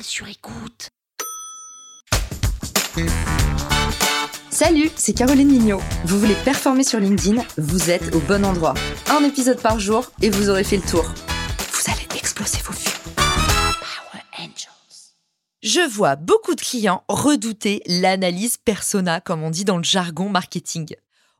sur écoute. Salut, c'est Caroline Mignot. Vous voulez performer sur LinkedIn Vous êtes au bon endroit. Un épisode par jour et vous aurez fait le tour. Vous allez exploser vos vues. Power Angels. Je vois beaucoup de clients redouter l'analyse persona, comme on dit dans le jargon marketing.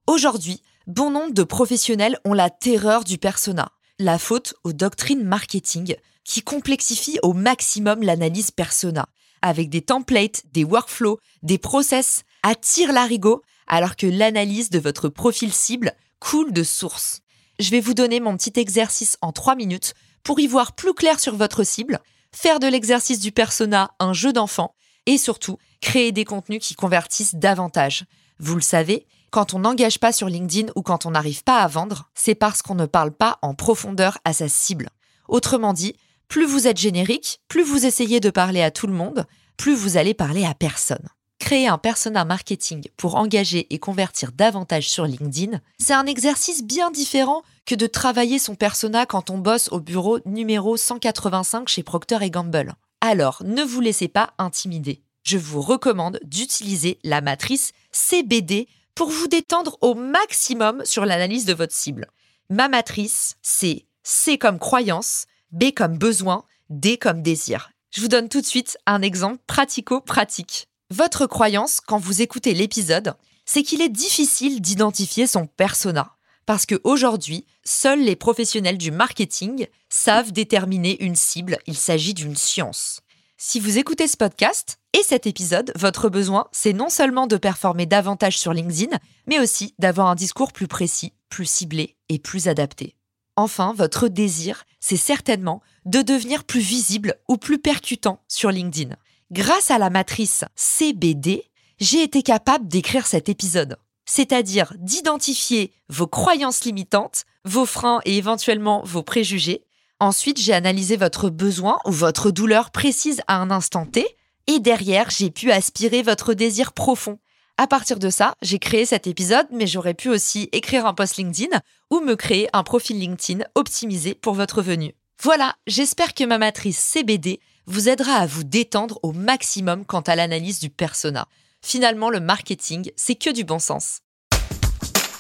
Aujourd'hui, bon nombre de professionnels ont la terreur du persona. La faute aux doctrines marketing qui complexifient au maximum l'analyse persona, avec des templates, des workflows, des process, attire l'arigot, alors que l'analyse de votre profil cible coule de source. Je vais vous donner mon petit exercice en 3 minutes pour y voir plus clair sur votre cible, faire de l'exercice du persona un jeu d'enfant et surtout créer des contenus qui convertissent davantage. Vous le savez, quand on n'engage pas sur LinkedIn ou quand on n'arrive pas à vendre, c'est parce qu'on ne parle pas en profondeur à sa cible. Autrement dit, plus vous êtes générique, plus vous essayez de parler à tout le monde, plus vous allez parler à personne. Créer un persona marketing pour engager et convertir davantage sur LinkedIn, c'est un exercice bien différent que de travailler son persona quand on bosse au bureau numéro 185 chez Procter Gamble. Alors, ne vous laissez pas intimider. Je vous recommande d'utiliser la matrice CBD pour vous détendre au maximum sur l'analyse de votre cible. Ma matrice, c'est C comme croyance, B comme besoin, D comme désir. Je vous donne tout de suite un exemple pratico-pratique. Votre croyance, quand vous écoutez l'épisode, c'est qu'il est difficile d'identifier son persona. Parce qu'aujourd'hui, seuls les professionnels du marketing savent déterminer une cible, il s'agit d'une science. Si vous écoutez ce podcast et cet épisode, votre besoin, c'est non seulement de performer davantage sur LinkedIn, mais aussi d'avoir un discours plus précis, plus ciblé et plus adapté. Enfin, votre désir, c'est certainement de devenir plus visible ou plus percutant sur LinkedIn. Grâce à la matrice CBD, j'ai été capable d'écrire cet épisode, c'est-à-dire d'identifier vos croyances limitantes, vos freins et éventuellement vos préjugés. Ensuite, j'ai analysé votre besoin ou votre douleur précise à un instant T, et derrière, j'ai pu aspirer votre désir profond. À partir de ça, j'ai créé cet épisode, mais j'aurais pu aussi écrire un post LinkedIn ou me créer un profil LinkedIn optimisé pour votre venue. Voilà, j'espère que ma matrice CBD vous aidera à vous détendre au maximum quant à l'analyse du persona. Finalement, le marketing, c'est que du bon sens.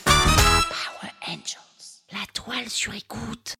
Power Angels. La toile sur écoute.